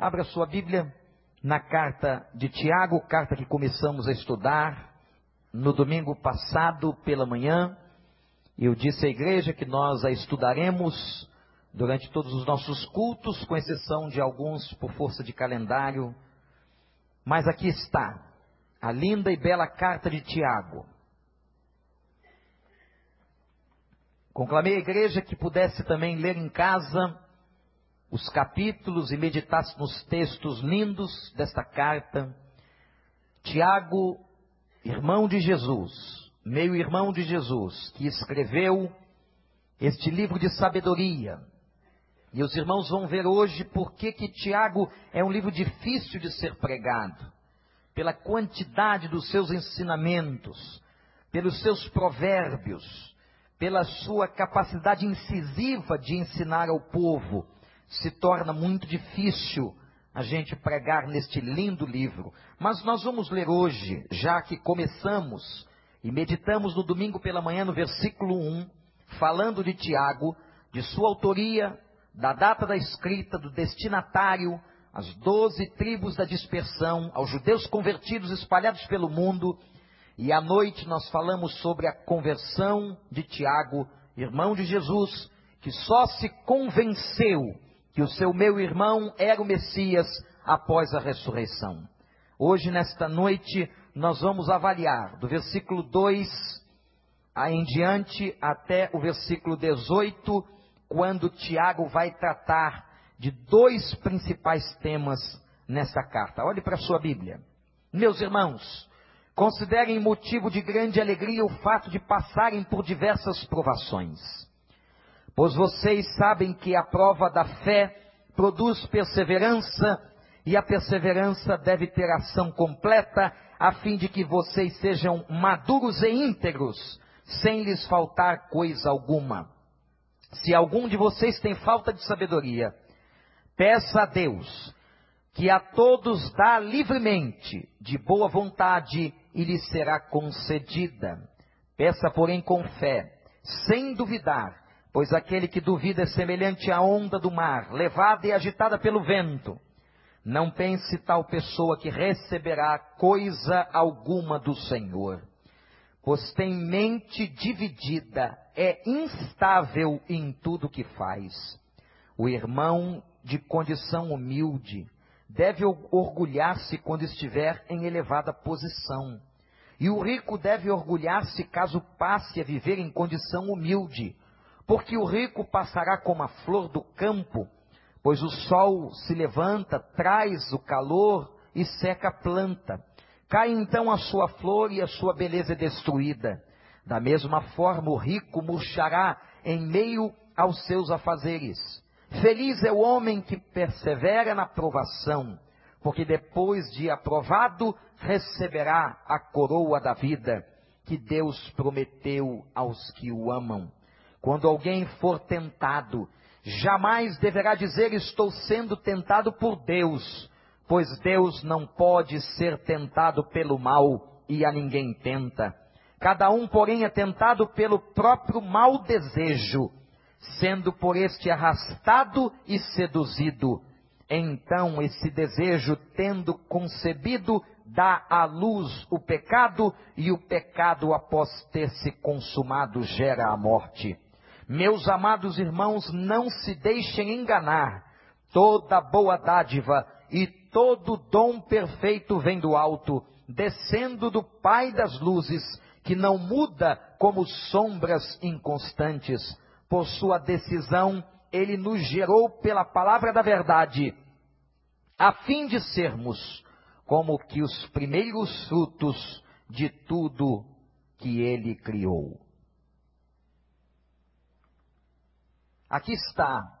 Abra sua Bíblia na carta de Tiago, carta que começamos a estudar no domingo passado pela manhã. Eu disse à igreja que nós a estudaremos durante todos os nossos cultos, com exceção de alguns por força de calendário. Mas aqui está a linda e bela carta de Tiago. Conclamei a igreja que pudesse também ler em casa os capítulos e meditasse nos textos lindos desta carta. Tiago, irmão de Jesus, meio irmão de Jesus, que escreveu este livro de sabedoria. E os irmãos vão ver hoje por que que Tiago é um livro difícil de ser pregado. Pela quantidade dos seus ensinamentos, pelos seus provérbios, pela sua capacidade incisiva de ensinar ao povo se torna muito difícil a gente pregar neste lindo livro. Mas nós vamos ler hoje, já que começamos e meditamos no domingo pela manhã no versículo 1, falando de Tiago, de sua autoria, da data da escrita, do destinatário, as doze tribos da dispersão, aos judeus convertidos espalhados pelo mundo. E à noite nós falamos sobre a conversão de Tiago, irmão de Jesus, que só se convenceu que o seu meu irmão era o Messias após a ressurreição. Hoje, nesta noite, nós vamos avaliar do versículo 2 em diante até o versículo 18, quando Tiago vai tratar de dois principais temas nesta carta. Olhe para a sua Bíblia. Meus irmãos, considerem motivo de grande alegria o fato de passarem por diversas provações Pois vocês sabem que a prova da fé produz perseverança, e a perseverança deve ter ação completa, a fim de que vocês sejam maduros e íntegros, sem lhes faltar coisa alguma. Se algum de vocês tem falta de sabedoria, peça a Deus, que a todos dá livremente, de boa vontade, e lhe será concedida. Peça, porém, com fé, sem duvidar, Pois aquele que duvida é semelhante à onda do mar, levada e agitada pelo vento. Não pense tal pessoa que receberá coisa alguma do Senhor. Pois tem mente dividida, é instável em tudo que faz. O irmão de condição humilde deve orgulhar-se quando estiver em elevada posição. E o rico deve orgulhar-se caso passe a viver em condição humilde porque o rico passará como a flor do campo, pois o sol se levanta, traz o calor e seca a planta. Cai então a sua flor e a sua beleza é destruída. Da mesma forma, o rico murchará em meio aos seus afazeres. Feliz é o homem que persevera na provação, porque depois de aprovado receberá a coroa da vida que Deus prometeu aos que o amam. Quando alguém for tentado, jamais deverá dizer estou sendo tentado por Deus, pois Deus não pode ser tentado pelo mal e a ninguém tenta. Cada um, porém, é tentado pelo próprio mau desejo, sendo por este arrastado e seduzido. Então, esse desejo, tendo concebido, dá à luz o pecado, e o pecado, após ter se consumado, gera a morte. Meus amados irmãos, não se deixem enganar. Toda boa dádiva e todo dom perfeito vem do alto, descendo do Pai das luzes, que não muda como sombras inconstantes. Por sua decisão, ele nos gerou pela palavra da verdade, a fim de sermos como que os primeiros frutos de tudo que ele criou. Aqui está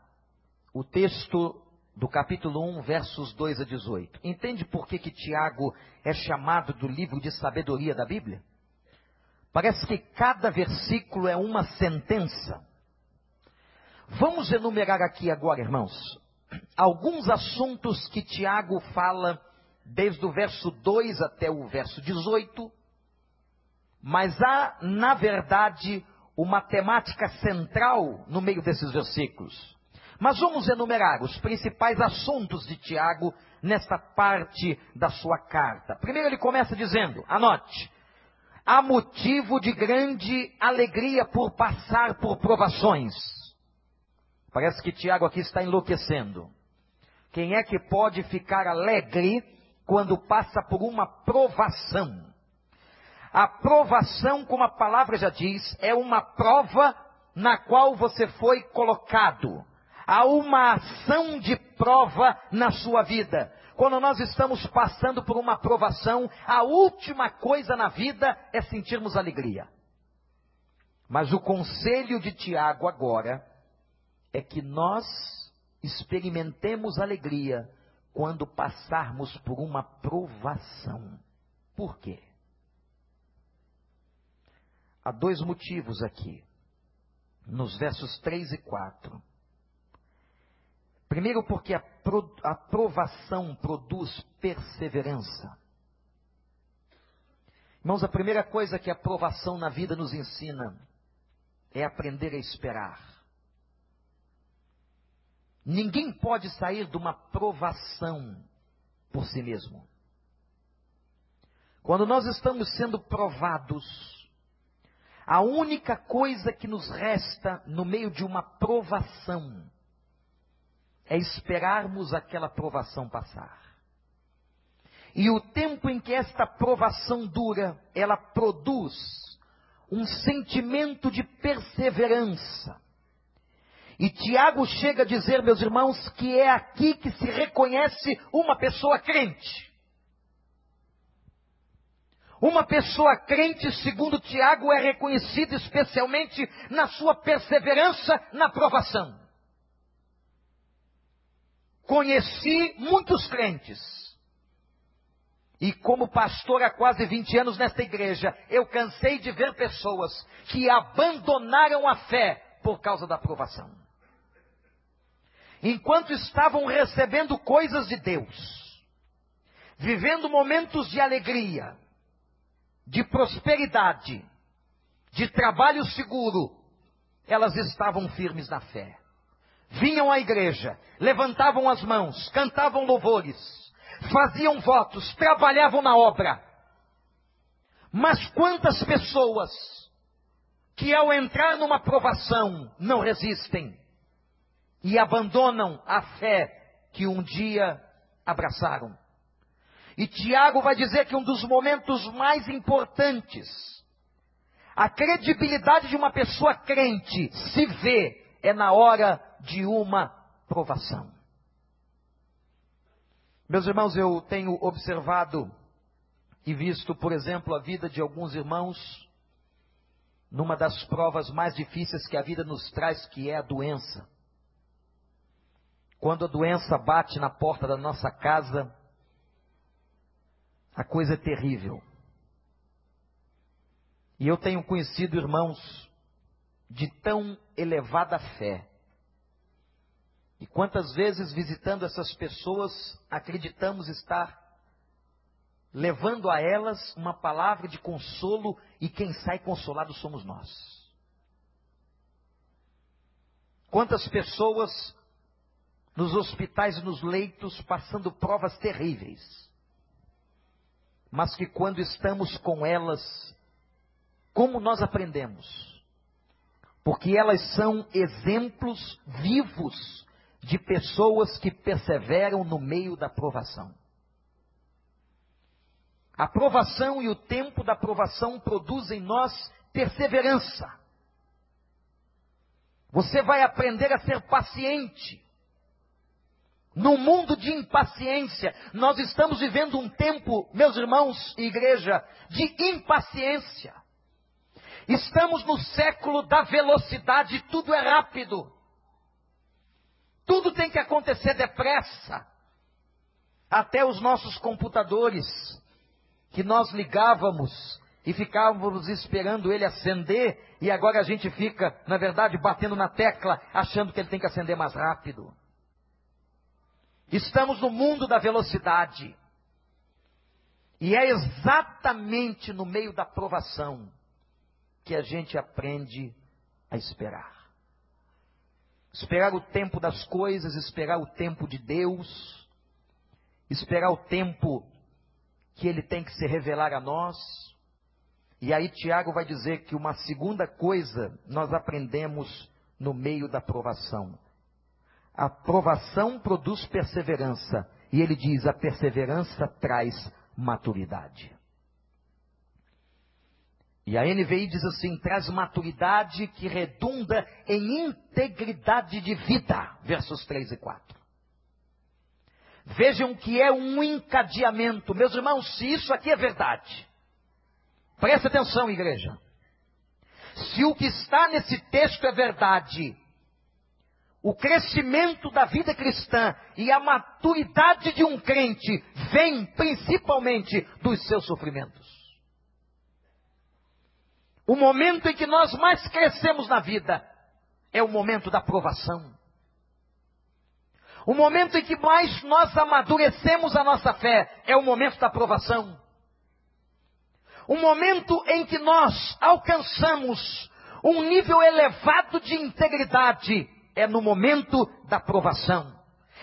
o texto do capítulo 1, versos 2 a 18. Entende por que, que Tiago é chamado do livro de sabedoria da Bíblia? Parece que cada versículo é uma sentença. Vamos enumerar aqui agora, irmãos, alguns assuntos que Tiago fala desde o verso 2 até o verso 18, mas há, na verdade, uma temática central no meio desses versículos. Mas vamos enumerar os principais assuntos de Tiago nesta parte da sua carta. Primeiro ele começa dizendo, anote, há motivo de grande alegria por passar por provações. Parece que Tiago aqui está enlouquecendo. Quem é que pode ficar alegre quando passa por uma provação? A provação, como a palavra já diz, é uma prova na qual você foi colocado. Há uma ação de prova na sua vida. Quando nós estamos passando por uma provação, a última coisa na vida é sentirmos alegria. Mas o conselho de Tiago agora é que nós experimentemos alegria quando passarmos por uma provação. Por quê? Há dois motivos aqui, nos versos 3 e 4. Primeiro, porque a, pro, a provação produz perseverança. Irmãos, a primeira coisa que a provação na vida nos ensina é aprender a esperar. Ninguém pode sair de uma provação por si mesmo. Quando nós estamos sendo provados, a única coisa que nos resta no meio de uma provação é esperarmos aquela provação passar. E o tempo em que esta provação dura, ela produz um sentimento de perseverança. E Tiago chega a dizer, meus irmãos, que é aqui que se reconhece uma pessoa crente. Uma pessoa crente, segundo Tiago, é reconhecida especialmente na sua perseverança na provação. Conheci muitos crentes. E como pastor há quase 20 anos nesta igreja, eu cansei de ver pessoas que abandonaram a fé por causa da provação. Enquanto estavam recebendo coisas de Deus, vivendo momentos de alegria, de prosperidade, de trabalho seguro, elas estavam firmes na fé. Vinham à igreja, levantavam as mãos, cantavam louvores, faziam votos, trabalhavam na obra. Mas quantas pessoas que ao entrar numa provação não resistem e abandonam a fé que um dia abraçaram? E Tiago vai dizer que um dos momentos mais importantes, a credibilidade de uma pessoa crente se vê é na hora de uma provação. Meus irmãos, eu tenho observado e visto, por exemplo, a vida de alguns irmãos numa das provas mais difíceis que a vida nos traz, que é a doença. Quando a doença bate na porta da nossa casa, a coisa é terrível. E eu tenho conhecido irmãos de tão elevada fé. E quantas vezes visitando essas pessoas acreditamos estar levando a elas uma palavra de consolo e quem sai consolado somos nós. Quantas pessoas nos hospitais e nos leitos passando provas terríveis mas que quando estamos com elas, como nós aprendemos? Porque elas são exemplos vivos de pessoas que perseveram no meio da provação. A provação e o tempo da provação produzem em nós perseverança. Você vai aprender a ser paciente. No mundo de impaciência, nós estamos vivendo um tempo, meus irmãos e igreja, de impaciência. Estamos no século da velocidade, tudo é rápido. Tudo tem que acontecer depressa. Até os nossos computadores, que nós ligávamos e ficávamos esperando ele acender, e agora a gente fica, na verdade, batendo na tecla, achando que ele tem que acender mais rápido. Estamos no mundo da velocidade. E é exatamente no meio da provação que a gente aprende a esperar. Esperar o tempo das coisas, esperar o tempo de Deus, esperar o tempo que Ele tem que se revelar a nós. E aí Tiago vai dizer que uma segunda coisa nós aprendemos no meio da provação. A provação produz perseverança. E ele diz: a perseverança traz maturidade. E a NVI diz assim: traz maturidade que redunda em integridade de vida. Versos 3 e 4. Vejam que é um encadeamento. Meus irmãos, se isso aqui é verdade, preste atenção, igreja. Se o que está nesse texto é verdade, o crescimento da vida cristã e a maturidade de um crente vem principalmente dos seus sofrimentos. O momento em que nós mais crescemos na vida é o momento da provação. O momento em que mais nós amadurecemos a nossa fé é o momento da provação. O momento em que nós alcançamos um nível elevado de integridade é no momento da provação.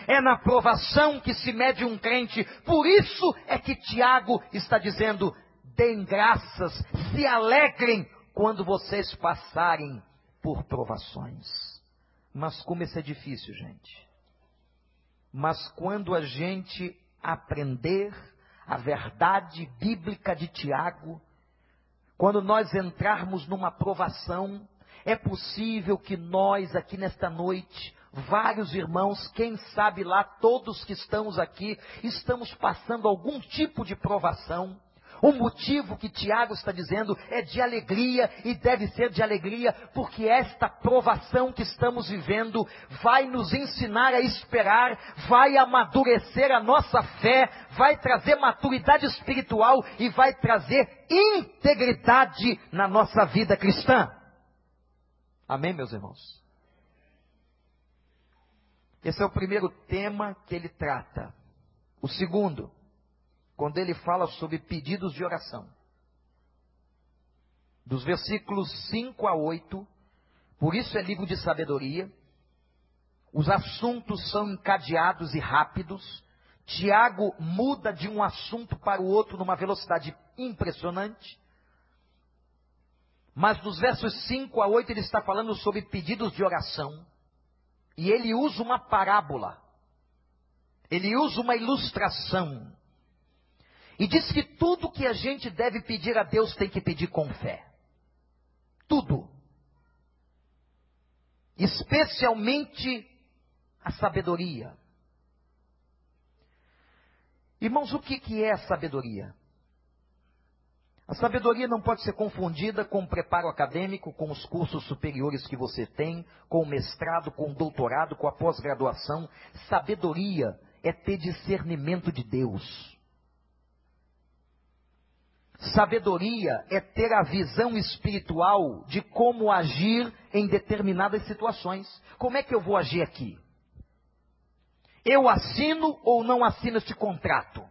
É na provação que se mede um crente. Por isso é que Tiago está dizendo: deem graças, se alegrem quando vocês passarem por provações. Mas como isso é difícil, gente. Mas quando a gente aprender a verdade bíblica de Tiago, quando nós entrarmos numa provação, é possível que nós aqui nesta noite, vários irmãos, quem sabe lá todos que estamos aqui, estamos passando algum tipo de provação. O motivo que Tiago está dizendo é de alegria e deve ser de alegria, porque esta provação que estamos vivendo vai nos ensinar a esperar, vai amadurecer a nossa fé, vai trazer maturidade espiritual e vai trazer integridade na nossa vida cristã. Amém, meus irmãos? Esse é o primeiro tema que ele trata. O segundo, quando ele fala sobre pedidos de oração. Dos versículos 5 a 8, por isso é livro de sabedoria. Os assuntos são encadeados e rápidos. Tiago muda de um assunto para o outro numa velocidade impressionante. Mas dos versos 5 a 8 ele está falando sobre pedidos de oração. E ele usa uma parábola. Ele usa uma ilustração. E diz que tudo que a gente deve pedir a Deus tem que pedir com fé. Tudo. Especialmente a sabedoria. Irmãos, o que, que é a sabedoria? A sabedoria não pode ser confundida com o preparo acadêmico, com os cursos superiores que você tem, com o mestrado, com o doutorado, com a pós-graduação. Sabedoria é ter discernimento de Deus. Sabedoria é ter a visão espiritual de como agir em determinadas situações. Como é que eu vou agir aqui? Eu assino ou não assino este contrato?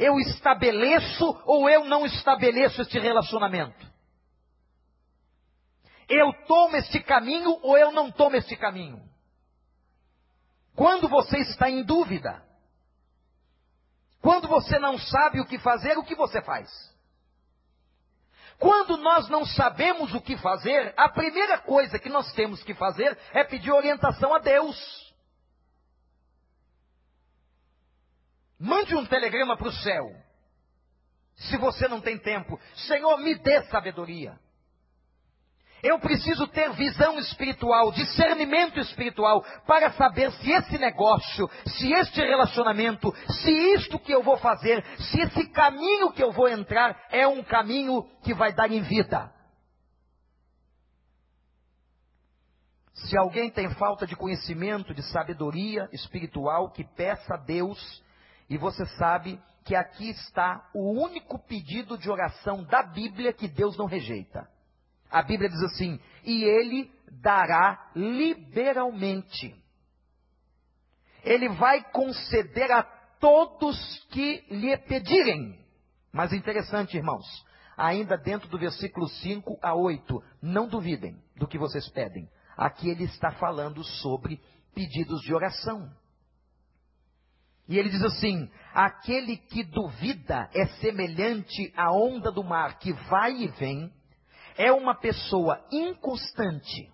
Eu estabeleço ou eu não estabeleço este relacionamento? Eu tomo este caminho ou eu não tomo este caminho? Quando você está em dúvida, quando você não sabe o que fazer, o que você faz? Quando nós não sabemos o que fazer, a primeira coisa que nós temos que fazer é pedir orientação a Deus. Mande um telegrama para o céu. Se você não tem tempo, Senhor, me dê sabedoria. Eu preciso ter visão espiritual, discernimento espiritual, para saber se esse negócio, se este relacionamento, se isto que eu vou fazer, se esse caminho que eu vou entrar é um caminho que vai dar em vida. Se alguém tem falta de conhecimento, de sabedoria espiritual, que peça a Deus e você sabe que aqui está o único pedido de oração da Bíblia que Deus não rejeita. A Bíblia diz assim: e Ele dará liberalmente. Ele vai conceder a todos que lhe pedirem. Mas interessante, irmãos, ainda dentro do versículo 5 a 8. Não duvidem do que vocês pedem. Aqui ele está falando sobre pedidos de oração. E ele diz assim: aquele que duvida é semelhante à onda do mar que vai e vem, é uma pessoa inconstante.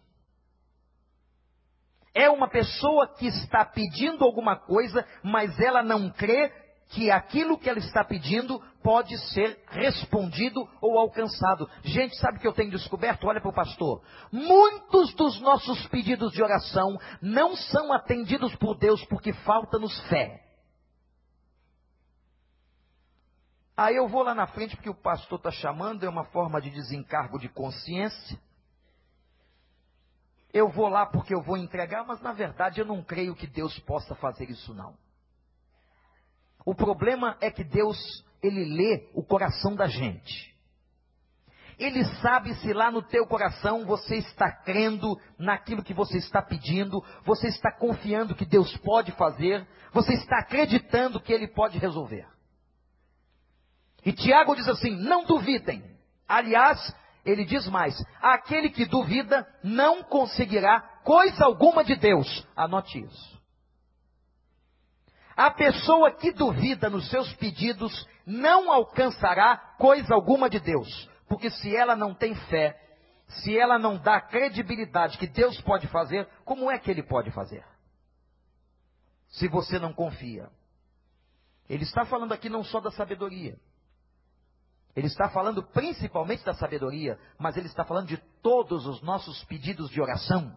É uma pessoa que está pedindo alguma coisa, mas ela não crê que aquilo que ela está pedindo pode ser respondido ou alcançado. Gente, sabe o que eu tenho descoberto? Olha para o pastor. Muitos dos nossos pedidos de oração não são atendidos por Deus porque falta-nos fé. Aí eu vou lá na frente porque o pastor está chamando, é uma forma de desencargo de consciência. Eu vou lá porque eu vou entregar, mas na verdade eu não creio que Deus possa fazer isso não. O problema é que Deus, ele lê o coração da gente. Ele sabe se lá no teu coração você está crendo naquilo que você está pedindo, você está confiando que Deus pode fazer, você está acreditando que Ele pode resolver. E Tiago diz assim: não duvidem. Aliás, ele diz mais: aquele que duvida não conseguirá coisa alguma de Deus. Anote isso. A pessoa que duvida nos seus pedidos não alcançará coisa alguma de Deus. Porque se ela não tem fé, se ela não dá credibilidade que Deus pode fazer, como é que ele pode fazer? Se você não confia. Ele está falando aqui não só da sabedoria. Ele está falando principalmente da sabedoria, mas ele está falando de todos os nossos pedidos de oração.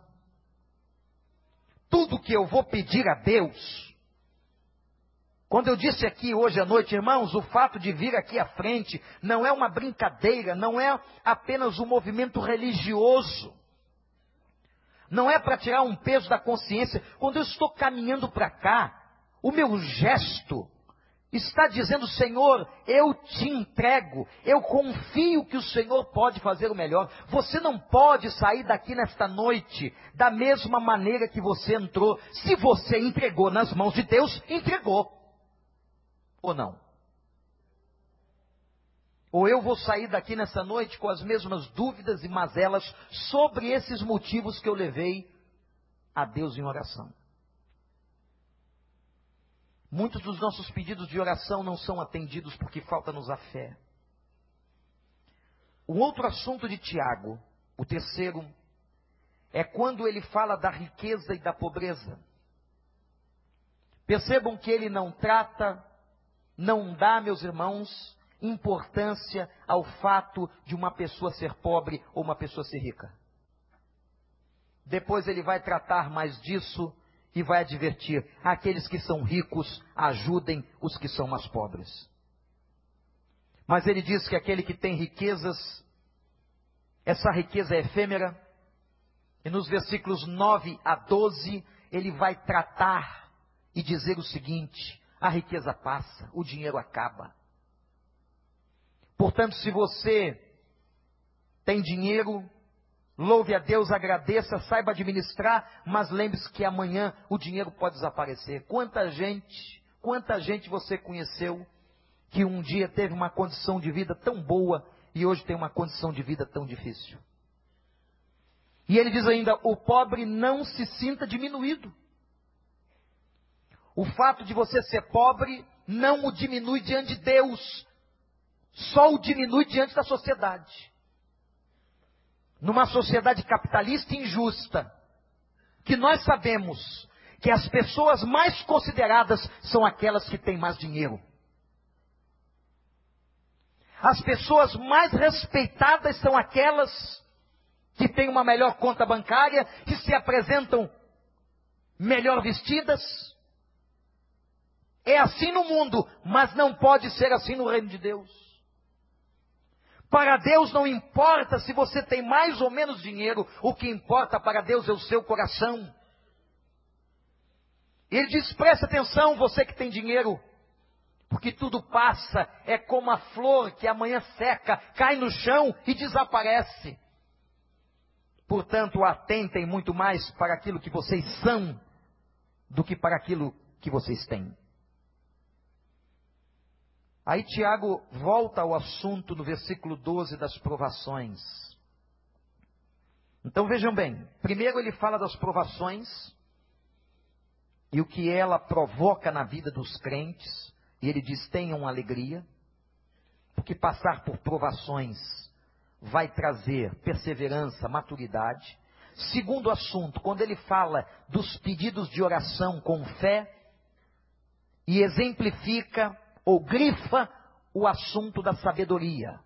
Tudo que eu vou pedir a Deus. Quando eu disse aqui hoje à noite, irmãos, o fato de vir aqui à frente não é uma brincadeira, não é apenas um movimento religioso. Não é para tirar um peso da consciência. Quando eu estou caminhando para cá, o meu gesto, está dizendo: Senhor, eu te entrego, eu confio que o Senhor pode fazer o melhor. Você não pode sair daqui nesta noite da mesma maneira que você entrou. Se você entregou nas mãos de Deus, entregou. Ou não? Ou eu vou sair daqui nessa noite com as mesmas dúvidas e mazelas sobre esses motivos que eu levei a Deus em oração. Muitos dos nossos pedidos de oração não são atendidos porque falta-nos a fé. O outro assunto de Tiago, o terceiro, é quando ele fala da riqueza e da pobreza. Percebam que ele não trata, não dá, meus irmãos, importância ao fato de uma pessoa ser pobre ou uma pessoa ser rica. Depois ele vai tratar mais disso e vai advertir: aqueles que são ricos, ajudem os que são mais pobres. Mas ele diz que aquele que tem riquezas, essa riqueza é efêmera, e nos versículos 9 a 12, ele vai tratar e dizer o seguinte: a riqueza passa, o dinheiro acaba. Portanto, se você tem dinheiro, Louve a Deus, agradeça, saiba administrar, mas lembre-se que amanhã o dinheiro pode desaparecer. Quanta gente, quanta gente você conheceu que um dia teve uma condição de vida tão boa e hoje tem uma condição de vida tão difícil. E ele diz ainda: o pobre não se sinta diminuído. O fato de você ser pobre não o diminui diante de Deus, só o diminui diante da sociedade numa sociedade capitalista injusta, que nós sabemos que as pessoas mais consideradas são aquelas que têm mais dinheiro. As pessoas mais respeitadas são aquelas que têm uma melhor conta bancária, que se apresentam melhor vestidas. É assim no mundo, mas não pode ser assim no reino de Deus. Para Deus não importa se você tem mais ou menos dinheiro, o que importa para Deus é o seu coração. Ele diz: preste atenção, você que tem dinheiro, porque tudo passa, é como a flor que amanhã seca, cai no chão e desaparece. Portanto, atentem muito mais para aquilo que vocês são do que para aquilo que vocês têm. Aí Tiago volta ao assunto no versículo 12 das provações. Então vejam bem, primeiro ele fala das provações e o que ela provoca na vida dos crentes, e ele diz: tenham alegria, porque passar por provações vai trazer perseverança, maturidade. Segundo assunto, quando ele fala dos pedidos de oração com fé e exemplifica ou grifa o assunto da sabedoria.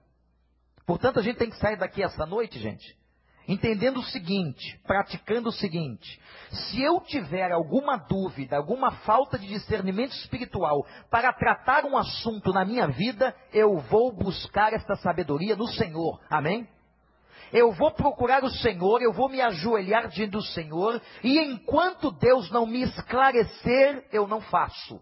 Portanto, a gente tem que sair daqui essa noite, gente, entendendo o seguinte, praticando o seguinte: se eu tiver alguma dúvida, alguma falta de discernimento espiritual para tratar um assunto na minha vida, eu vou buscar esta sabedoria no Senhor. Amém? eu vou procurar o Senhor, eu vou me ajoelhar diante do Senhor, e enquanto Deus não me esclarecer, eu não faço.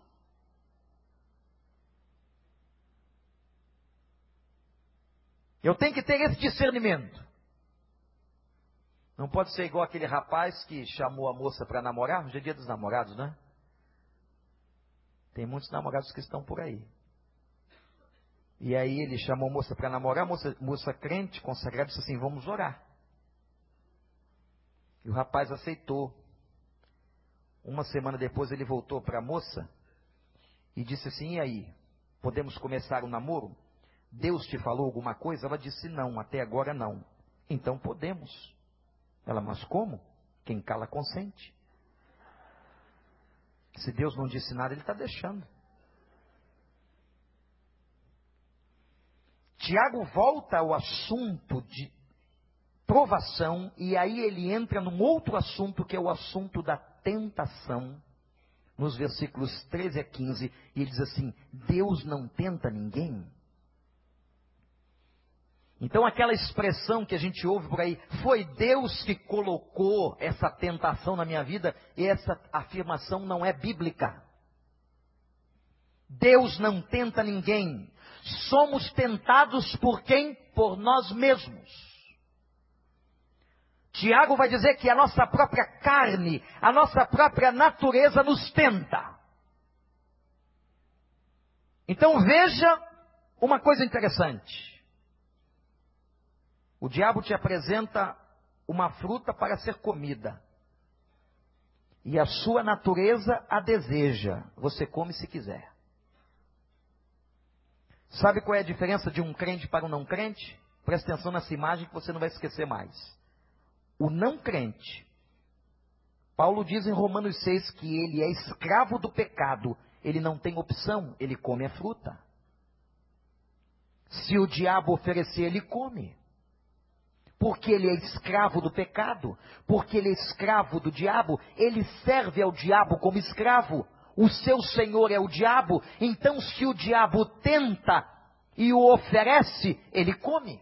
Eu tenho que ter esse discernimento. Não pode ser igual aquele rapaz que chamou a moça para namorar. Hoje é dia dos namorados, né? Tem muitos namorados que estão por aí. E aí ele chamou a moça para namorar, moça, moça crente, consagrada, disse assim: Vamos orar. E o rapaz aceitou. Uma semana depois ele voltou para a moça e disse assim: E aí? Podemos começar o namoro? Deus te falou alguma coisa? Ela disse: Não, até agora não. Então podemos. Ela, mas como? Quem cala consente. Se Deus não disse nada, Ele está deixando. Tiago volta ao assunto de provação e aí ele entra num outro assunto que é o assunto da tentação. Nos versículos 13 a 15, e ele diz assim: Deus não tenta ninguém. Então, aquela expressão que a gente ouve por aí, foi Deus que colocou essa tentação na minha vida, e essa afirmação não é bíblica. Deus não tenta ninguém. Somos tentados por quem? Por nós mesmos. Tiago vai dizer que a nossa própria carne, a nossa própria natureza nos tenta. Então veja uma coisa interessante. O diabo te apresenta uma fruta para ser comida. E a sua natureza a deseja. Você come se quiser. Sabe qual é a diferença de um crente para um não crente? Presta atenção nessa imagem que você não vai esquecer mais. O não crente, Paulo diz em Romanos 6 que ele é escravo do pecado, ele não tem opção, ele come a fruta. Se o diabo oferecer, ele come. Porque ele é escravo do pecado, porque ele é escravo do diabo, ele serve ao diabo como escravo o seu senhor é o diabo, então se o diabo tenta e o oferece, ele come.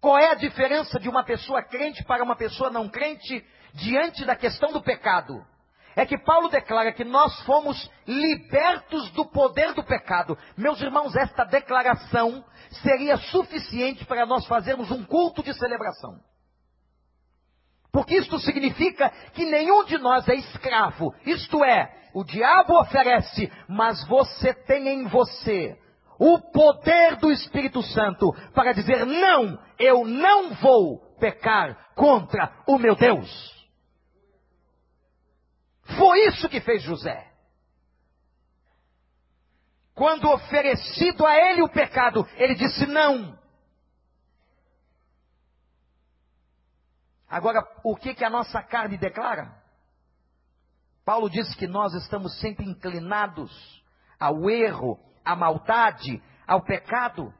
Qual é a diferença de uma pessoa crente para uma pessoa não crente diante da questão do pecado? É que Paulo declara que nós fomos libertos do poder do pecado. Meus irmãos, esta declaração seria suficiente para nós fazermos um culto de celebração. Porque isto significa que nenhum de nós é escravo. Isto é, o diabo oferece, mas você tem em você o poder do Espírito Santo para dizer: não, eu não vou pecar contra o meu Deus. Foi isso que fez José. Quando oferecido a ele o pecado, ele disse: não, Agora, o que, que a nossa carne declara? Paulo diz que nós estamos sempre inclinados ao erro, à maldade, ao pecado.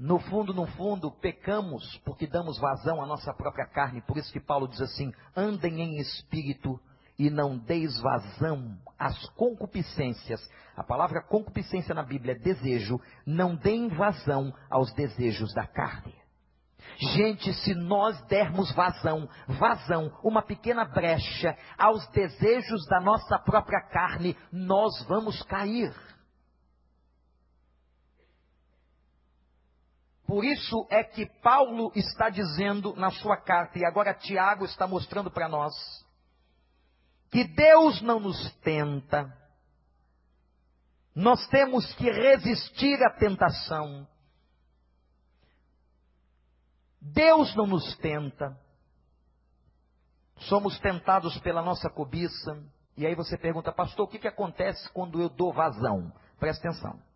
No fundo, no fundo, pecamos porque damos vazão à nossa própria carne. Por isso que Paulo diz assim: andem em espírito e não deis vazão às concupiscências. A palavra concupiscência na Bíblia é desejo. Não deem vazão aos desejos da carne. Gente, se nós dermos vazão, vazão, uma pequena brecha aos desejos da nossa própria carne, nós vamos cair. Por isso é que Paulo está dizendo na sua carta, e agora Tiago está mostrando para nós, que Deus não nos tenta, Nós temos que resistir à tentação. Deus não nos tenta. Somos tentados pela nossa cobiça. E aí você pergunta, pastor, o que, que acontece quando eu dou vazão? Presta atenção.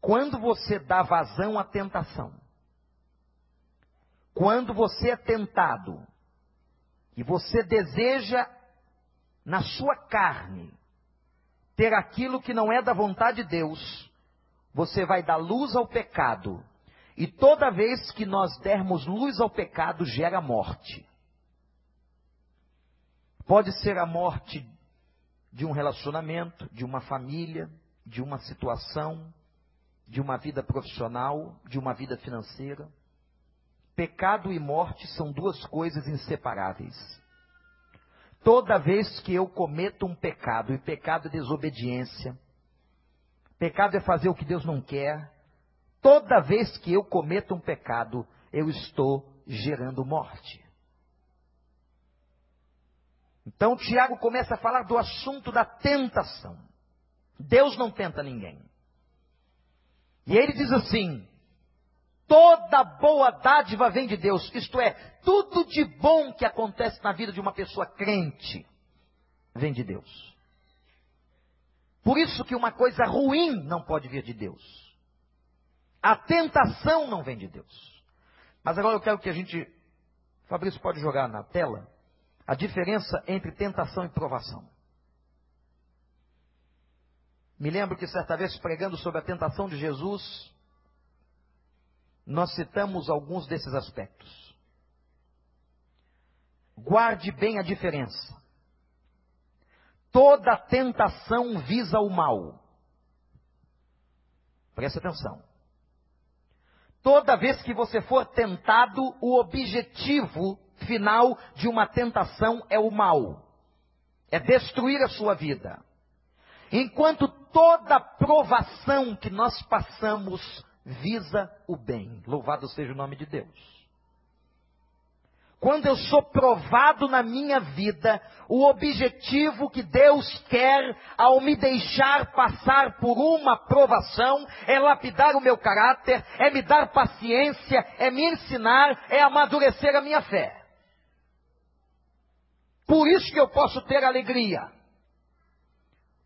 Quando você dá vazão à tentação, quando você é tentado e você deseja na sua carne ter aquilo que não é da vontade de Deus, você vai dar luz ao pecado. E toda vez que nós dermos luz ao pecado, gera morte. Pode ser a morte de um relacionamento, de uma família, de uma situação, de uma vida profissional, de uma vida financeira. Pecado e morte são duas coisas inseparáveis. Toda vez que eu cometo um pecado, e pecado é desobediência, pecado é fazer o que Deus não quer, toda vez que eu cometo um pecado, eu estou gerando morte. Então Tiago começa a falar do assunto da tentação. Deus não tenta ninguém. E ele diz assim: toda boa dádiva vem de Deus, isto é, tudo de bom que acontece na vida de uma pessoa crente vem de Deus. Por isso que uma coisa ruim não pode vir de Deus. A tentação não vem de Deus. Mas agora eu quero que a gente, Fabrício pode jogar na tela, a diferença entre tentação e provação. Me lembro que certa vez pregando sobre a tentação de Jesus, nós citamos alguns desses aspectos. Guarde bem a diferença. Toda tentação visa o mal. Preste atenção. Toda vez que você for tentado, o objetivo final de uma tentação é o mal. É destruir a sua vida. Enquanto toda provação que nós passamos visa o bem. Louvado seja o nome de Deus. Quando eu sou provado na minha vida, o objetivo que Deus quer ao me deixar passar por uma provação é lapidar o meu caráter, é me dar paciência, é me ensinar, é amadurecer a minha fé. Por isso que eu posso ter alegria.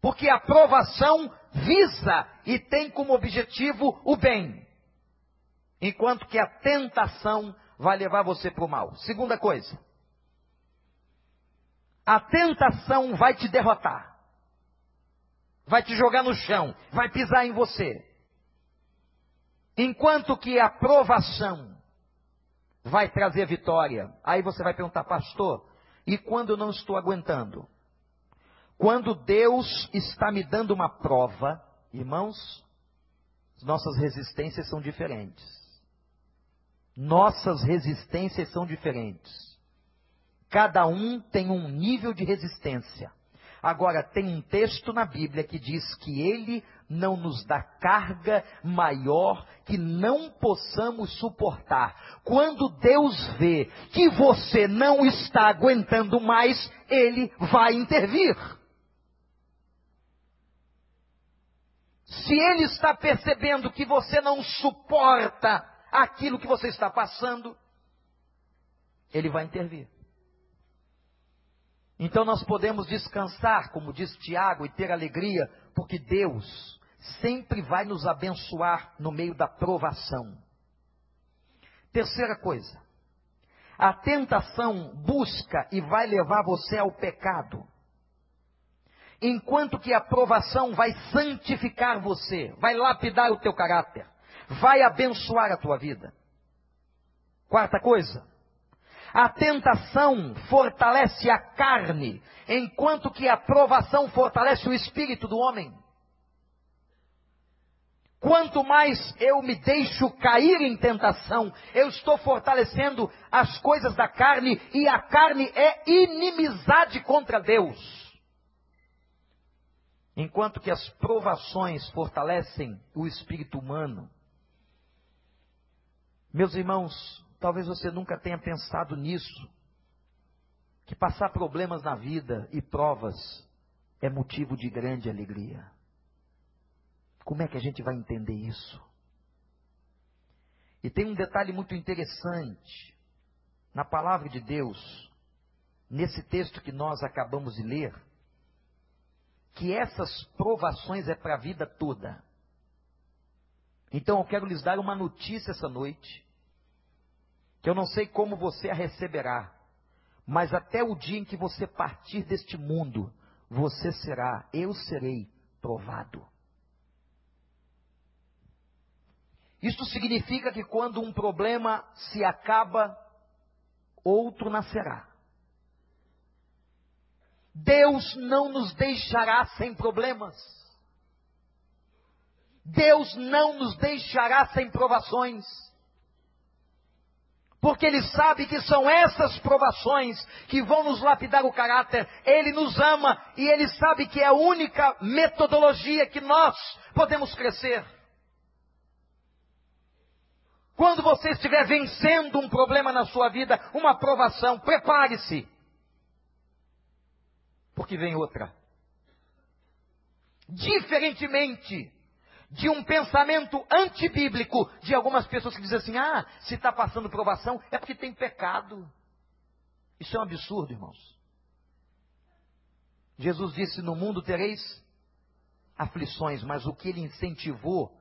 Porque a provação visa e tem como objetivo o bem. Enquanto que a tentação vai levar você para o mal. Segunda coisa. A tentação vai te derrotar. Vai te jogar no chão. Vai pisar em você. Enquanto que a provação vai trazer vitória. Aí você vai perguntar, pastor, e quando eu não estou aguentando? Quando Deus está me dando uma prova, irmãos, nossas resistências são diferentes. Nossas resistências são diferentes. Cada um tem um nível de resistência. Agora, tem um texto na Bíblia que diz que Ele não nos dá carga maior que não possamos suportar. Quando Deus vê que você não está aguentando mais, Ele vai intervir. Se ele está percebendo que você não suporta aquilo que você está passando, ele vai intervir. Então nós podemos descansar, como diz Tiago, e ter alegria, porque Deus sempre vai nos abençoar no meio da provação. Terceira coisa, a tentação busca e vai levar você ao pecado enquanto que a provação vai santificar você, vai lapidar o teu caráter, vai abençoar a tua vida. Quarta coisa, a tentação fortalece a carne, enquanto que a provação fortalece o espírito do homem. Quanto mais eu me deixo cair em tentação, eu estou fortalecendo as coisas da carne, e a carne é inimizade contra Deus. Enquanto que as provações fortalecem o espírito humano. Meus irmãos, talvez você nunca tenha pensado nisso. Que passar problemas na vida e provas é motivo de grande alegria. Como é que a gente vai entender isso? E tem um detalhe muito interessante na palavra de Deus, nesse texto que nós acabamos de ler, que essas provações é para a vida toda. Então eu quero lhes dar uma notícia essa noite, que eu não sei como você a receberá, mas até o dia em que você partir deste mundo, você será, eu serei provado. Isso significa que quando um problema se acaba, outro nascerá. Deus não nos deixará sem problemas. Deus não nos deixará sem provações. Porque Ele sabe que são essas provações que vão nos lapidar o caráter. Ele nos ama e Ele sabe que é a única metodologia que nós podemos crescer. Quando você estiver vencendo um problema na sua vida, uma provação, prepare-se. Porque vem outra. Diferentemente de um pensamento antibíblico de algumas pessoas que dizem assim: ah, se está passando provação é porque tem pecado. Isso é um absurdo, irmãos. Jesus disse: No mundo tereis aflições, mas o que ele incentivou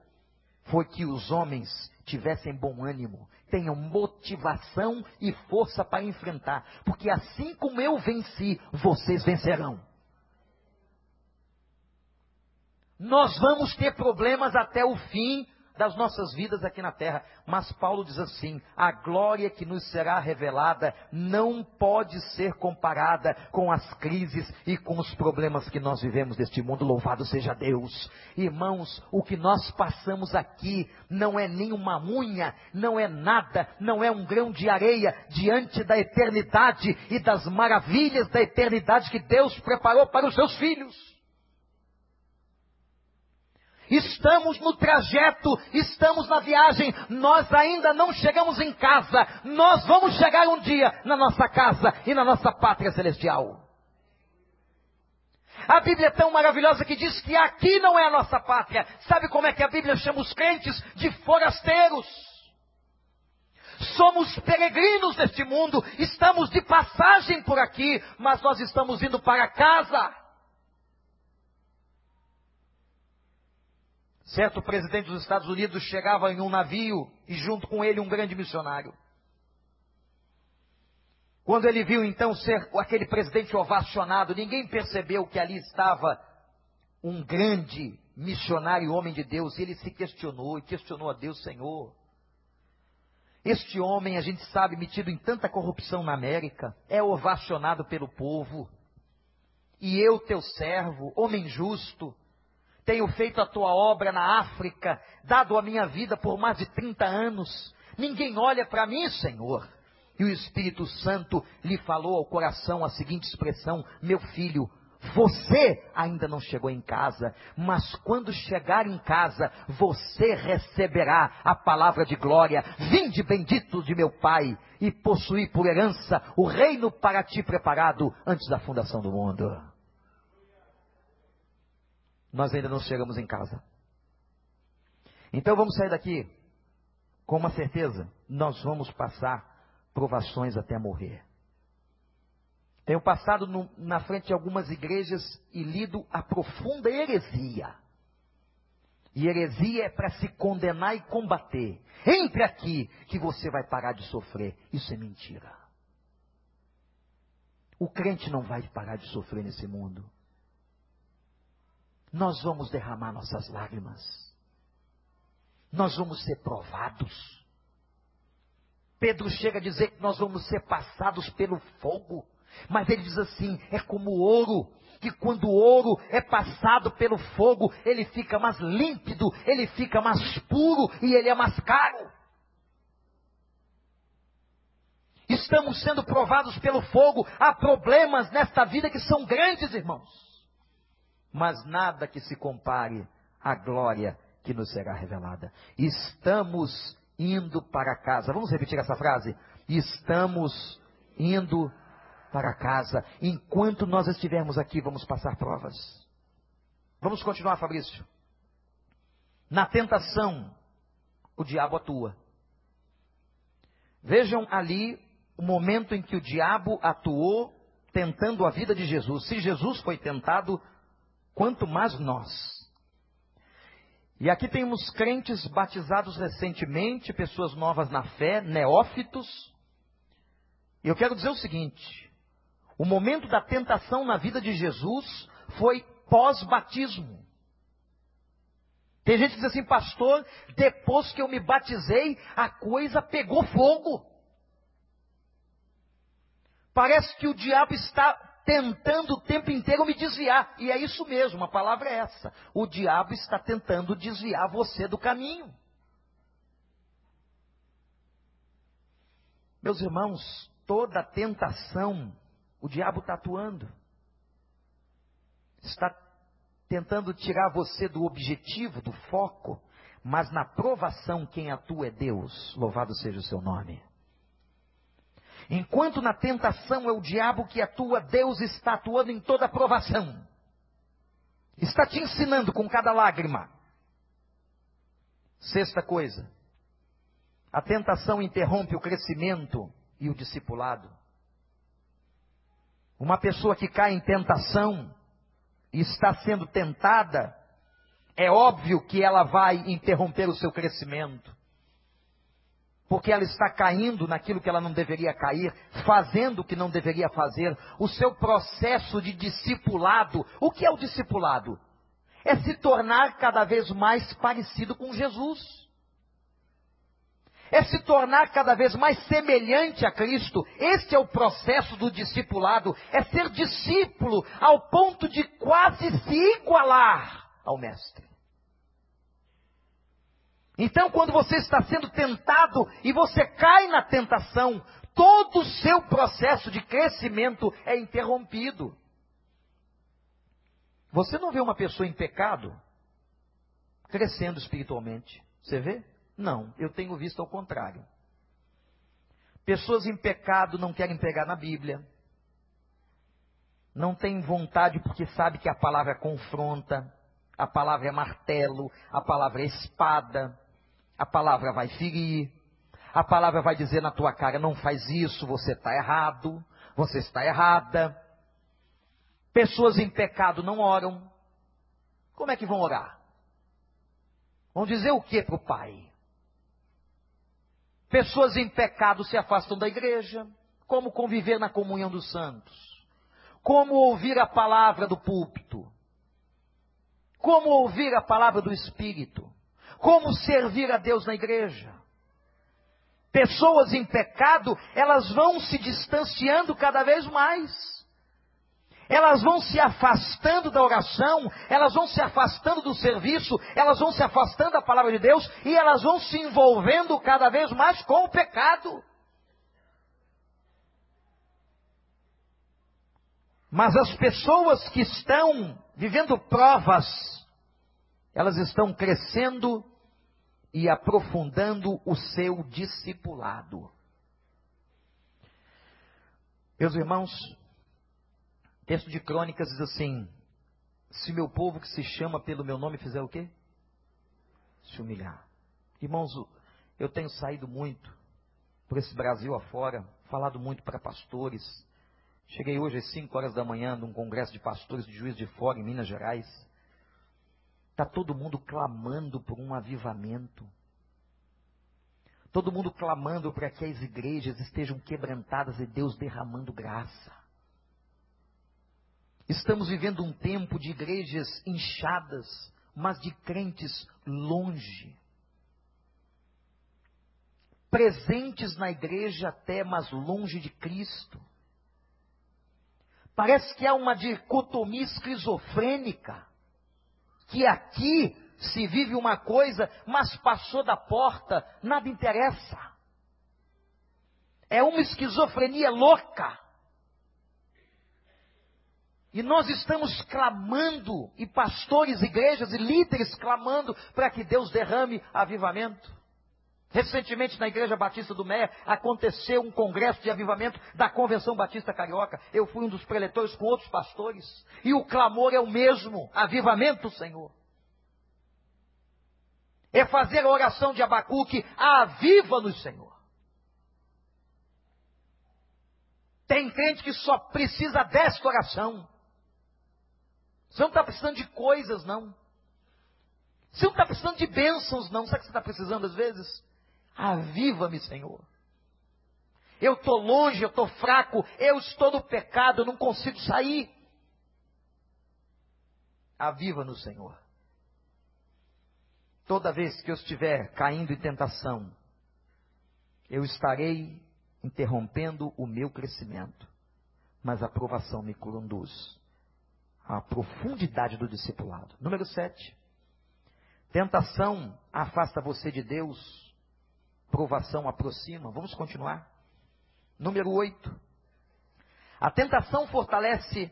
foi que os homens tivessem bom ânimo, tenham motivação e força para enfrentar, porque assim como eu venci, vocês vencerão. Nós vamos ter problemas até o fim das nossas vidas aqui na terra. Mas Paulo diz assim: a glória que nos será revelada não pode ser comparada com as crises e com os problemas que nós vivemos neste mundo. Louvado seja Deus. Irmãos, o que nós passamos aqui não é nenhuma unha, não é nada, não é um grão de areia diante da eternidade e das maravilhas da eternidade que Deus preparou para os seus filhos. Estamos no trajeto, estamos na viagem, nós ainda não chegamos em casa, nós vamos chegar um dia na nossa casa e na nossa pátria celestial. A Bíblia é tão maravilhosa que diz que aqui não é a nossa pátria. Sabe como é que a Bíblia chama os crentes de forasteiros? Somos peregrinos neste mundo, estamos de passagem por aqui, mas nós estamos indo para casa. Certo presidente dos Estados Unidos chegava em um navio e junto com ele um grande missionário. Quando ele viu então ser aquele presidente ovacionado, ninguém percebeu que ali estava um grande missionário homem de Deus. E ele se questionou e questionou a Deus, Senhor. Este homem, a gente sabe, metido em tanta corrupção na América, é ovacionado pelo povo. E eu, teu servo, homem justo, tenho feito a tua obra na África, dado a minha vida por mais de 30 anos. Ninguém olha para mim, Senhor. E o Espírito Santo lhe falou ao coração a seguinte expressão: Meu filho, você ainda não chegou em casa, mas quando chegar em casa, você receberá a palavra de glória. Vinde bendito de meu Pai e possuí por herança o reino para ti preparado antes da fundação do mundo nós ainda não chegamos em casa. Então vamos sair daqui com uma certeza: nós vamos passar provações até morrer. Tenho passado no, na frente de algumas igrejas e lido a profunda heresia. E heresia é para se condenar e combater. Entre aqui que você vai parar de sofrer. Isso é mentira. O crente não vai parar de sofrer nesse mundo nós vamos derramar nossas lágrimas. Nós vamos ser provados. Pedro chega a dizer que nós vamos ser passados pelo fogo. Mas ele diz assim: é como ouro, que quando o ouro é passado pelo fogo, ele fica mais límpido, ele fica mais puro e ele é mais caro. Estamos sendo provados pelo fogo. Há problemas nesta vida que são grandes, irmãos mas nada que se compare à glória que nos será revelada. Estamos indo para casa. Vamos repetir essa frase? Estamos indo para casa. Enquanto nós estivermos aqui, vamos passar provas. Vamos continuar, Fabrício. na tentação, o diabo atua. Vejam ali o momento em que o diabo atuou tentando a vida de Jesus. Se Jesus foi tentado, quanto mais nós. E aqui temos crentes batizados recentemente, pessoas novas na fé, neófitos. E eu quero dizer o seguinte: o momento da tentação na vida de Jesus foi pós-batismo. Tem gente que diz assim, pastor, depois que eu me batizei, a coisa pegou fogo. Parece que o diabo está tentando o tempo inteiro me desviar. E é isso mesmo, a palavra é essa. O diabo está tentando desviar você do caminho. Meus irmãos, toda tentação, o diabo está atuando. Está tentando tirar você do objetivo, do foco, mas na provação quem atua é Deus. Louvado seja o seu nome. Enquanto na tentação é o diabo que atua, Deus está atuando em toda provação. Está te ensinando com cada lágrima. Sexta coisa. A tentação interrompe o crescimento e o discipulado. Uma pessoa que cai em tentação e está sendo tentada, é óbvio que ela vai interromper o seu crescimento porque ela está caindo naquilo que ela não deveria cair, fazendo o que não deveria fazer, o seu processo de discipulado. O que é o discipulado? É se tornar cada vez mais parecido com Jesus. É se tornar cada vez mais semelhante a Cristo. Este é o processo do discipulado. É ser discípulo ao ponto de quase se igualar ao Mestre. Então, quando você está sendo tentado e você cai na tentação, todo o seu processo de crescimento é interrompido. Você não vê uma pessoa em pecado crescendo espiritualmente. Você vê? Não, eu tenho visto ao contrário. Pessoas em pecado não querem pegar na Bíblia. Não têm vontade porque sabe que a palavra confronta, a palavra é martelo, a palavra é espada. A palavra vai ferir. A palavra vai dizer na tua cara: não faz isso, você está errado, você está errada. Pessoas em pecado não oram. Como é que vão orar? Vão dizer o que para o Pai? Pessoas em pecado se afastam da igreja. Como conviver na comunhão dos santos? Como ouvir a palavra do púlpito? Como ouvir a palavra do Espírito? Como servir a Deus na igreja? Pessoas em pecado, elas vão se distanciando cada vez mais. Elas vão se afastando da oração, elas vão se afastando do serviço, elas vão se afastando da palavra de Deus e elas vão se envolvendo cada vez mais com o pecado. Mas as pessoas que estão vivendo provas, elas estão crescendo e aprofundando o seu discipulado. Meus irmãos, texto de Crônicas diz assim: Se meu povo que se chama pelo meu nome fizer o quê? Se humilhar. Irmãos, eu tenho saído muito por esse Brasil afora, falado muito para pastores. Cheguei hoje às 5 horas da manhã num congresso de pastores de Juiz de Fora, em Minas Gerais. Está todo mundo clamando por um avivamento. Todo mundo clamando para que as igrejas estejam quebrantadas e Deus derramando graça. Estamos vivendo um tempo de igrejas inchadas, mas de crentes longe. Presentes na igreja até, mas longe de Cristo. Parece que há uma dicotomia esquizofrênica que aqui se vive uma coisa, mas passou da porta, nada interessa. É uma esquizofrenia louca. E nós estamos clamando, e pastores, igrejas e líderes clamando para que Deus derrame avivamento. Recentemente na Igreja Batista do Meia aconteceu um congresso de avivamento da Convenção Batista Carioca. Eu fui um dos preletores com outros pastores. E o clamor é o mesmo: avivamento, Senhor. É fazer a oração de Abacuque, aviva-nos, Senhor. Tem crente que só precisa desta oração. Você não está precisando de coisas, não. Você não está precisando de bênçãos, não. Sabe o que você está precisando às vezes? Aviva-me, Senhor. Eu estou longe, eu estou fraco, eu estou no pecado, eu não consigo sair. Aviva-nos, Senhor. Toda vez que eu estiver caindo em tentação, eu estarei interrompendo o meu crescimento, mas a aprovação me conduz à profundidade do discipulado. Número 7. Tentação afasta você de Deus, provação aproxima. Vamos continuar. Número 8. A tentação fortalece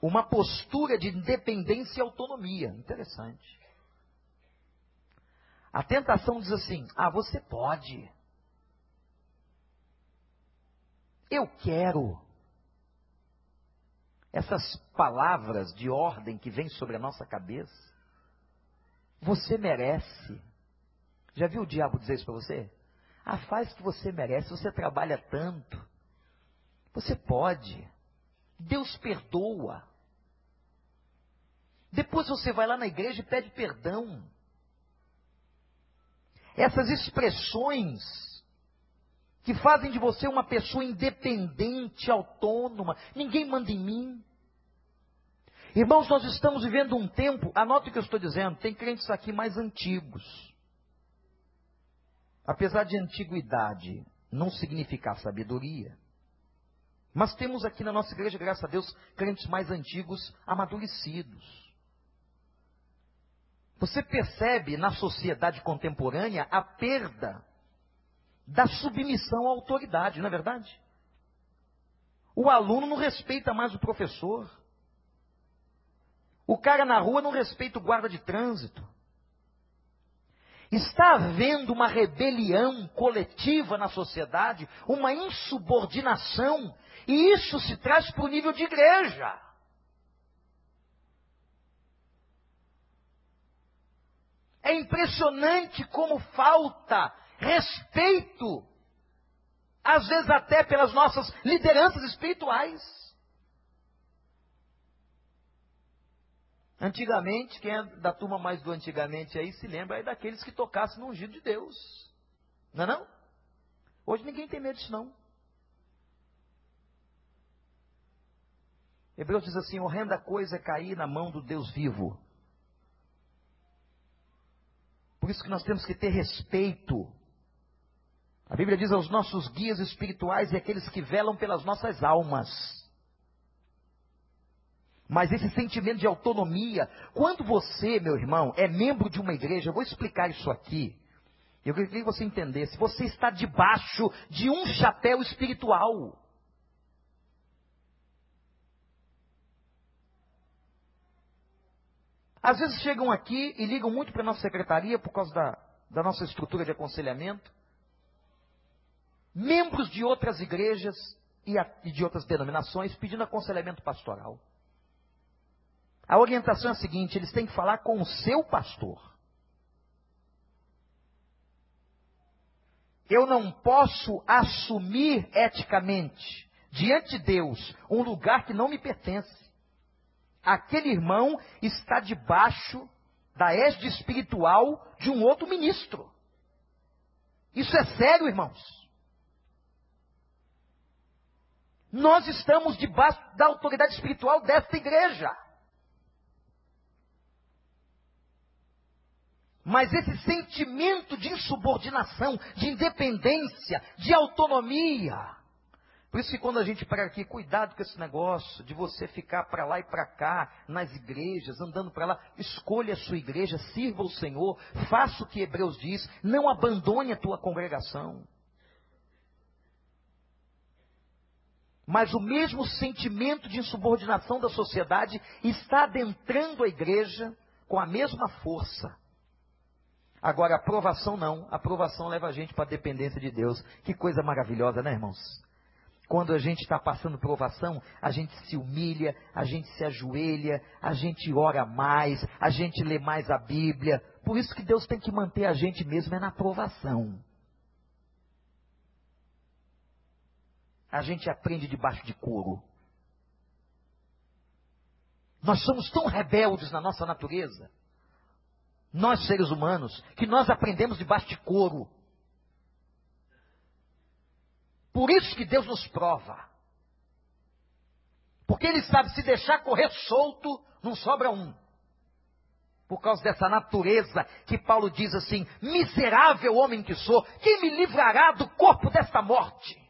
uma postura de independência e autonomia. Interessante. A tentação diz assim: ah, você pode. Eu quero. Essas palavras de ordem que vêm sobre a nossa cabeça. Você merece. Já viu o diabo dizer isso para você? Ah, faz o que você merece, você trabalha tanto. Você pode. Deus perdoa. Depois você vai lá na igreja e pede perdão. Essas expressões que fazem de você uma pessoa independente, autônoma, ninguém manda em mim. Irmãos, nós estamos vivendo um tempo, anote o que eu estou dizendo, tem crentes aqui mais antigos. Apesar de antiguidade não significar sabedoria, mas temos aqui na nossa igreja, graças a Deus, crentes mais antigos, amadurecidos. Você percebe na sociedade contemporânea a perda da submissão à autoridade, não é verdade? O aluno não respeita mais o professor. O cara na rua não respeita o guarda de trânsito. Está havendo uma rebelião coletiva na sociedade, uma insubordinação, e isso se traz para o nível de igreja. É impressionante como falta respeito, às vezes até pelas nossas lideranças espirituais. Antigamente, quem é da turma mais do antigamente aí se lembra aí daqueles que tocassem no ungido de Deus. Não é não? Hoje ninguém tem medo disso não. Hebreus diz assim: horrenda coisa é cair na mão do Deus vivo. Por isso que nós temos que ter respeito. A Bíblia diz aos nossos guias espirituais e aqueles que velam pelas nossas almas. Mas esse sentimento de autonomia, quando você, meu irmão, é membro de uma igreja, eu vou explicar isso aqui. Eu queria que você entendesse. Você está debaixo de um chapéu espiritual. Às vezes chegam aqui e ligam muito para a nossa secretaria por causa da, da nossa estrutura de aconselhamento. Membros de outras igrejas e, a, e de outras denominações pedindo aconselhamento pastoral. A orientação é a seguinte: eles têm que falar com o seu pastor. Eu não posso assumir eticamente, diante de Deus, um lugar que não me pertence. Aquele irmão está debaixo da égide espiritual de um outro ministro. Isso é sério, irmãos. Nós estamos debaixo da autoridade espiritual desta igreja. Mas esse sentimento de insubordinação, de independência, de autonomia. Por isso que quando a gente para aqui, cuidado com esse negócio de você ficar para lá e para cá, nas igrejas, andando para lá. Escolha a sua igreja, sirva o Senhor, faça o que Hebreus diz, não abandone a tua congregação. Mas o mesmo sentimento de insubordinação da sociedade está adentrando a igreja com a mesma força. Agora, aprovação não. Aprovação leva a gente para a dependência de Deus. Que coisa maravilhosa, né, irmãos? Quando a gente está passando provação, a gente se humilha, a gente se ajoelha, a gente ora mais, a gente lê mais a Bíblia. Por isso que Deus tem que manter a gente mesmo é na provação. A gente aprende debaixo de couro. Nós somos tão rebeldes na nossa natureza, nós seres humanos, que nós aprendemos debaixo de couro. Por isso que Deus nos prova. Porque Ele sabe, se deixar correr solto, não sobra um. Por causa dessa natureza que Paulo diz assim: miserável homem que sou, quem me livrará do corpo desta morte?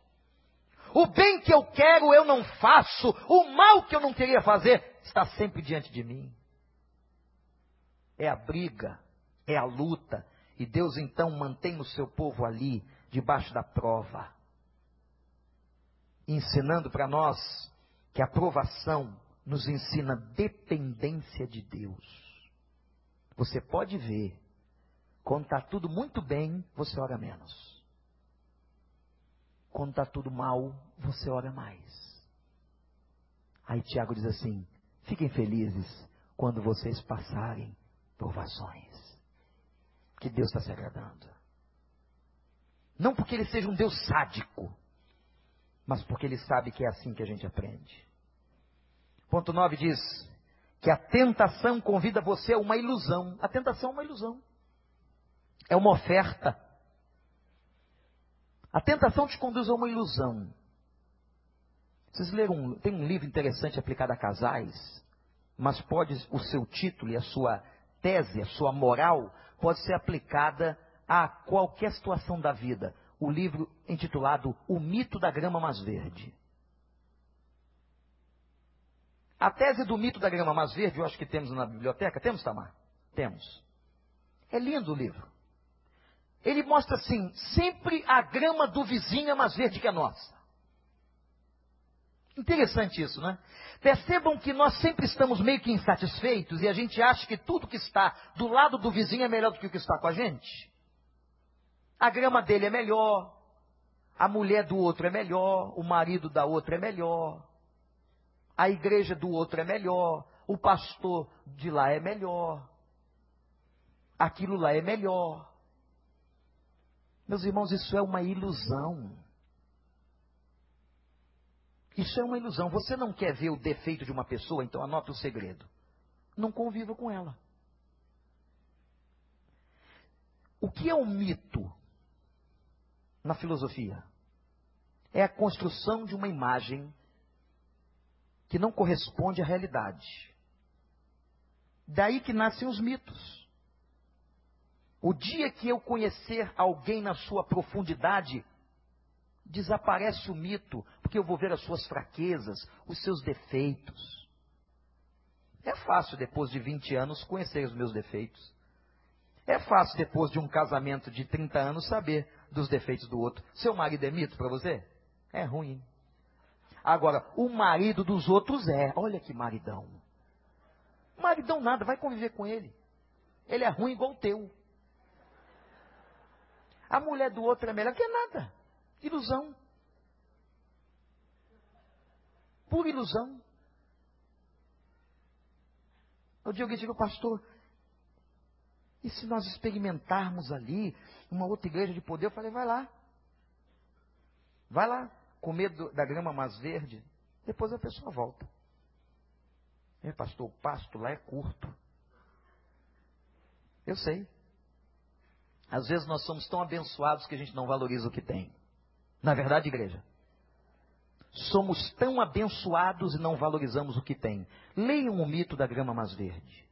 O bem que eu quero eu não faço, o mal que eu não queria fazer está sempre diante de mim. É a briga, é a luta, e Deus então mantém o seu povo ali, debaixo da prova ensinando para nós que a provação nos ensina dependência de Deus. Você pode ver, quando está tudo muito bem, você ora menos. Quando está tudo mal, você ora mais. Aí Tiago diz assim: fiquem felizes quando vocês passarem provações. Que Deus está se agradando. Não porque Ele seja um Deus sádico, mas porque ele sabe que é assim que a gente aprende. Ponto 9 diz que a tentação convida você a uma ilusão. A tentação é uma ilusão. É uma oferta. A tentação te conduz a uma ilusão. Vocês leram, tem um livro interessante aplicado a casais, mas pode o seu título e a sua tese, a sua moral, pode ser aplicada a qualquer situação da vida o livro intitulado O Mito da Grama Mais Verde. A tese do mito da grama mais verde, eu acho que temos na biblioteca. Temos, Tamar? Temos. É lindo o livro. Ele mostra assim: sempre a grama do vizinho é mais verde que a nossa. Interessante isso, né? Percebam que nós sempre estamos meio que insatisfeitos e a gente acha que tudo que está do lado do vizinho é melhor do que o que está com a gente. A grama dele é melhor, a mulher do outro é melhor, o marido da outra é melhor, a igreja do outro é melhor, o pastor de lá é melhor, aquilo lá é melhor. Meus irmãos, isso é uma ilusão. Isso é uma ilusão. Você não quer ver o defeito de uma pessoa, então anota o segredo. Não conviva com ela. O que é um mito? na filosofia. É a construção de uma imagem que não corresponde à realidade. Daí que nascem os mitos. O dia que eu conhecer alguém na sua profundidade, desaparece o mito, porque eu vou ver as suas fraquezas, os seus defeitos. É fácil, depois de 20 anos, conhecer os meus defeitos. É fácil, depois de um casamento de 30 anos, saber dos defeitos do outro. Seu marido é mito para você? É ruim. Agora, o marido dos outros é. Olha que maridão. Maridão nada, vai conviver com ele. Ele é ruim igual o teu. A mulher do outro é melhor que nada. Ilusão. Pura ilusão. Eu digo, eu digo, pastor, e se nós experimentarmos ali uma outra igreja de poder, eu falei, vai lá. Vai lá, com medo da grama mais verde. Depois a pessoa volta. É, pastor, o pasto lá é curto. Eu sei. Às vezes nós somos tão abençoados que a gente não valoriza o que tem. Na verdade, igreja. Somos tão abençoados e não valorizamos o que tem. Leiam o mito da grama mais verde.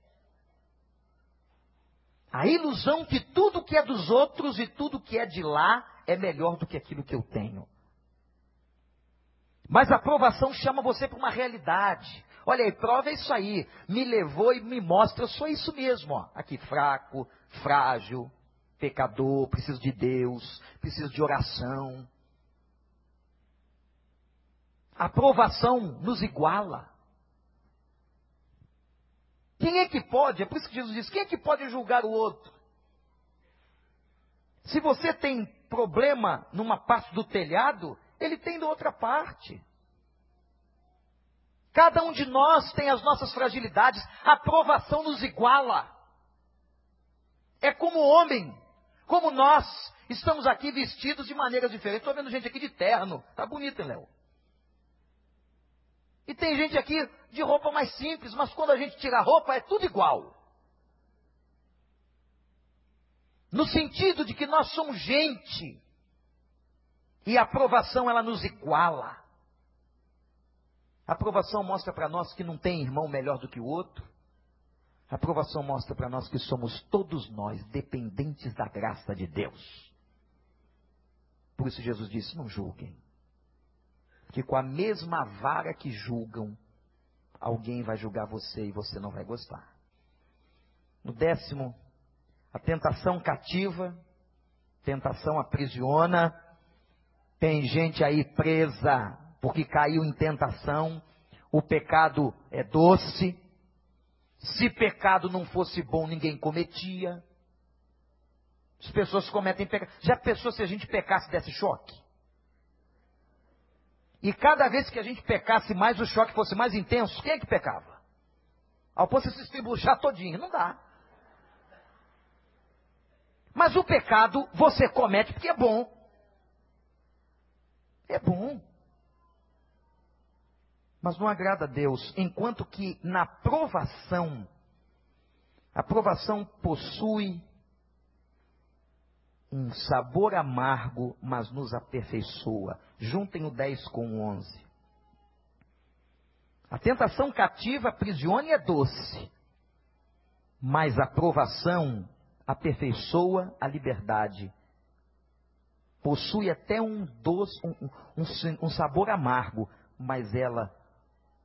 A ilusão que tudo que é dos outros e tudo que é de lá é melhor do que aquilo que eu tenho. Mas a aprovação chama você para uma realidade. Olha aí, prova é isso aí. Me levou e me mostra, eu sou isso mesmo. Ó. Aqui, fraco, frágil, pecador, preciso de Deus, preciso de oração. A aprovação nos iguala. Quem é que pode? É por isso que Jesus diz: quem é que pode julgar o outro? Se você tem problema numa parte do telhado, ele tem da outra parte. Cada um de nós tem as nossas fragilidades, a provação nos iguala. É como homem, como nós, estamos aqui vestidos de maneiras diferentes. Estou vendo gente aqui de terno, tá bonito, Léo? E tem gente aqui de roupa mais simples, mas quando a gente tira a roupa é tudo igual. No sentido de que nós somos gente. E a aprovação ela nos iguala. A aprovação mostra para nós que não tem irmão melhor do que o outro. A aprovação mostra para nós que somos todos nós dependentes da graça de Deus. Por isso Jesus disse: não julguem. Que com a mesma vara que julgam, alguém vai julgar você e você não vai gostar. No décimo, a tentação cativa, tentação aprisiona. Tem gente aí presa porque caiu em tentação. O pecado é doce. Se pecado não fosse bom, ninguém cometia. As pessoas cometem pecado. Já pensou se a gente pecasse desse choque? E cada vez que a gente pecasse mais, o choque fosse mais intenso, quem é que pecava? Ao ponto de se estribuchar todinho. Não dá. Mas o pecado você comete porque é bom. É bom mas não agrada a Deus, enquanto que na provação, a provação possui um sabor amargo, mas nos aperfeiçoa. Juntem o 10 com o 11. A tentação cativa aprisiona e é doce, mas a provação aperfeiçoa a liberdade. Possui até um doce, um, um, um sabor amargo, mas ela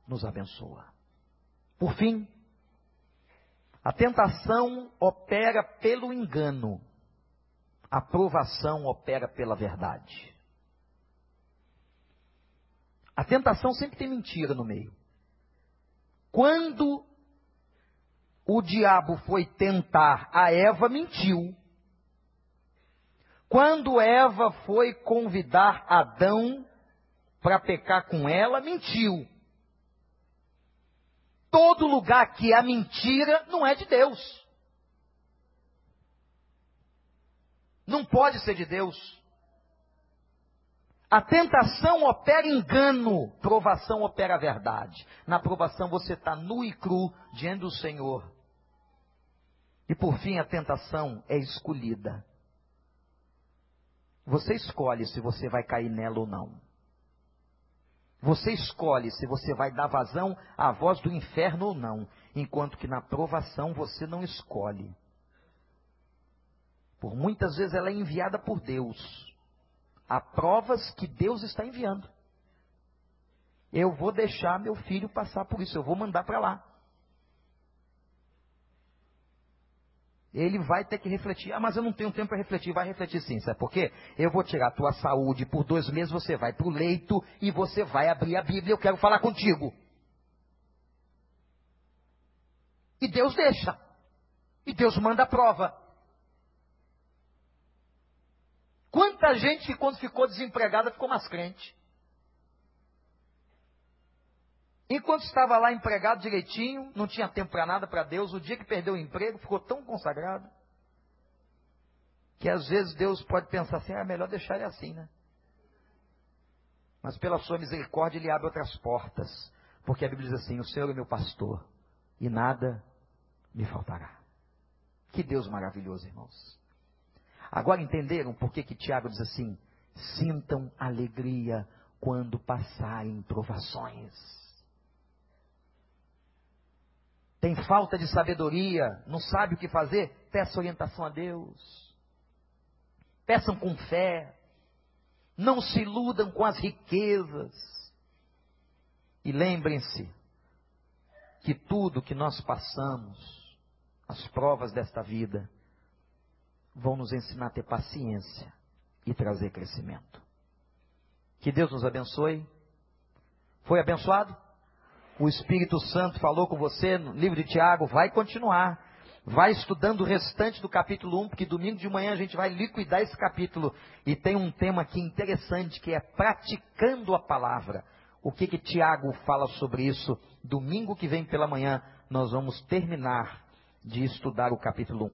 nos abençoa. Por fim, a tentação opera pelo engano, a provação opera pela verdade. A tentação sempre tem mentira no meio. Quando o diabo foi tentar a Eva, mentiu. Quando Eva foi convidar Adão para pecar com ela, mentiu todo lugar que há mentira não é de Deus. Não pode ser de Deus. A tentação opera engano, provação opera verdade. Na provação você está nu e cru diante do Senhor. E por fim a tentação é escolhida. Você escolhe se você vai cair nela ou não. Você escolhe se você vai dar vazão à voz do inferno ou não, enquanto que na provação você não escolhe. Por muitas vezes ela é enviada por Deus. Há provas que Deus está enviando. Eu vou deixar meu filho passar por isso, eu vou mandar para lá. ele vai ter que refletir. Ah, mas eu não tenho tempo para refletir. Vai refletir sim, sabe por quê? Eu vou tirar a tua saúde por dois meses, você vai para o leito e você vai abrir a Bíblia. Eu quero falar contigo. E Deus deixa. E Deus manda a prova. Quanta gente que quando ficou desempregada ficou mais crente. Enquanto estava lá empregado direitinho, não tinha tempo para nada para Deus, o dia que perdeu o emprego ficou tão consagrado que às vezes Deus pode pensar assim: ah, é melhor deixar ele assim, né? Mas pela sua misericórdia ele abre outras portas, porque a Bíblia diz assim: o Senhor é meu pastor e nada me faltará. Que Deus maravilhoso, irmãos. Agora entenderam por que, que Tiago diz assim: sintam alegria quando passarem provações tem falta de sabedoria, não sabe o que fazer, peça orientação a Deus. Peçam com fé. Não se iludam com as riquezas. E lembrem-se que tudo que nós passamos, as provas desta vida, vão nos ensinar a ter paciência e trazer crescimento. Que Deus nos abençoe. Foi abençoado? o Espírito Santo falou com você no livro de Tiago, vai continuar. Vai estudando o restante do capítulo 1, porque domingo de manhã a gente vai liquidar esse capítulo. E tem um tema aqui interessante que é praticando a palavra. O que que Tiago fala sobre isso? Domingo que vem pela manhã nós vamos terminar de estudar o capítulo 1.